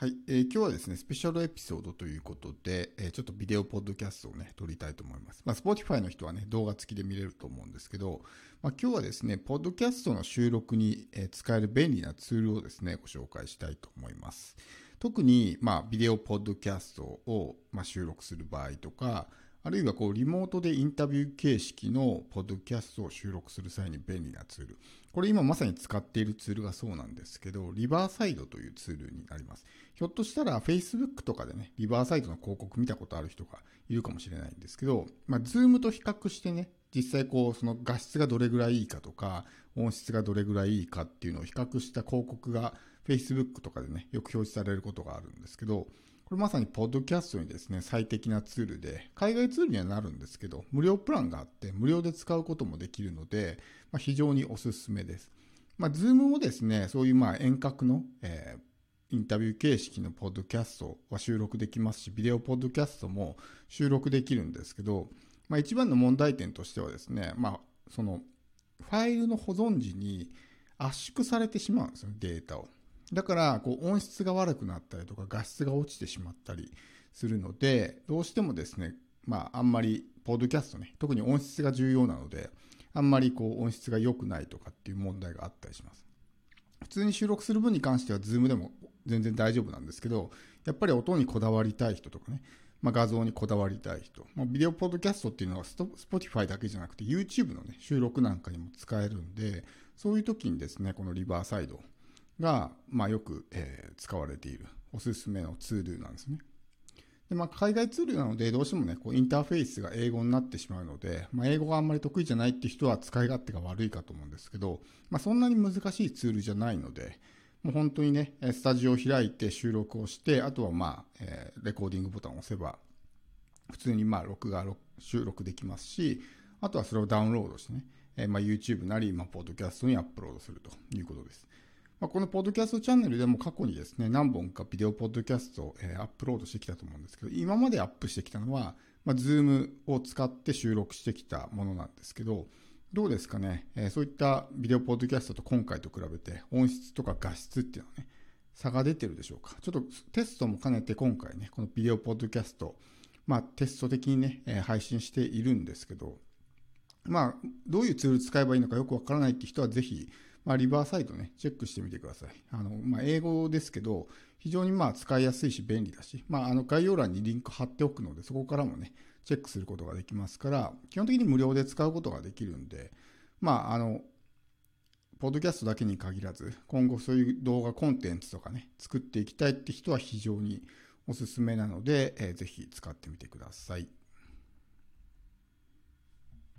はい、えー、今日はですね、スペシャルエピソードということで、えー、ちょっとビデオポッドキャストをね、撮りたいと思います。まあ、Spotify の人はね、動画付きで見れると思うんですけど、まあ、今日はですね、ポッドキャストの収録に、え使える便利なツールをですね、ご紹介したいと思います。特に、まあ、ビデオポッドキャストを、まあ、収録する場合とか、あるいはこうリモートでインタビュー形式のポッドキャストを収録する際に便利なツール。これ今まさに使っているツールがそうなんですけど、リバーサイドというツールになります。ひょっとしたら Facebook とかでね、リバーサイドの広告見たことある人がいるかもしれないんですけど、まあ、Zoom と比較してね、実際こう、その画質がどれぐらいいいかとか、音質がどれぐらいいいかっていうのを比較した広告が Facebook とかでね、よく表示されることがあるんですけど、これまさにポッドキャストにですね、最適なツールで、海外ツールにはなるんですけど、無料プランがあって、無料で使うこともできるので、まあ、非常におすすめです。まあ、 Zoom もですね、そういうまあ遠隔の、えー、インタビュー形式のポッドキャストは収録できますし、ビデオポッドキャストも収録できるんですけど、まあ、一番の問題点としてはですね、まあ、その、ファイルの保存時に圧縮されてしまうんですよ、データを。だから、こう、音質が悪くなったりとか、画質が落ちてしまったりするので、どうしてもですね、まあ、あんまり、ポッドキャストね、特に音質が重要なので、あんまりこう、音質が良くないとかっていう問題があったりします。普通に収録する分に関しては、 Zoom でも全然大丈夫なんですけど、やっぱり音にこだわりたい人とかね、まあ、画像にこだわりたい人、まあ、ビデオポッドキャストっていうのは Spotify だけじゃなくて YouTube のね、収録なんかにも使えるんで、そういう時にですね、このリバーサイドが、まあ、よく、えー、使われているおすすめのツールなんですね。で、まあ、海外ツールなので、どうしてもね、こう、インターフェースが英語になってしまうので、まあ、英語があんまり得意じゃないって人は使い勝手が悪いかと思うんですけど、まあ、そんなに難しいツールじゃないので、もう本当にね、スタジオを開いて収録をして、あとはまあ、えー、レコーディングボタンを押せば、普通にまあ、録画、収録できますし、あとはそれをダウンロードしてね、えー、ま、YouTube なり、まあ、ポッドキャストにアップロードするということです。まあ、このポッドキャストチャンネルでも過去にですね、何本かビデオポッドキャストを、え、アップロードしてきたと思うんですけど、今までアップしてきたのは、まあ、Zoom を使って収録してきたものなんですけど、どうですかね、え、そういったビデオポッドキャストと今回と比べて音質とか画質っていうのはね、差が出てるでしょうか？ちょっとテストも兼ねて今回ね、このビデオポッドキャスト、まあテスト的にね、え、配信しているんですけど、まあどういうツール使えばいいのかよくわからないって人はぜひ、まあ、リバーサイドね、チェックしてみてください。あの、まあ、英語ですけど、非常にまあ使いやすいし便利だし、まあ、あの概要欄にリンク貼っておくので、そこからもね、チェックすることができますから、基本的に無料で使うことができるんで、まあ、あの、ポッドキャストだけに限らず、今後そういう動画コンテンツとかね、作っていきたいって人は非常におすすめなので、えー、ぜひ使ってみてください。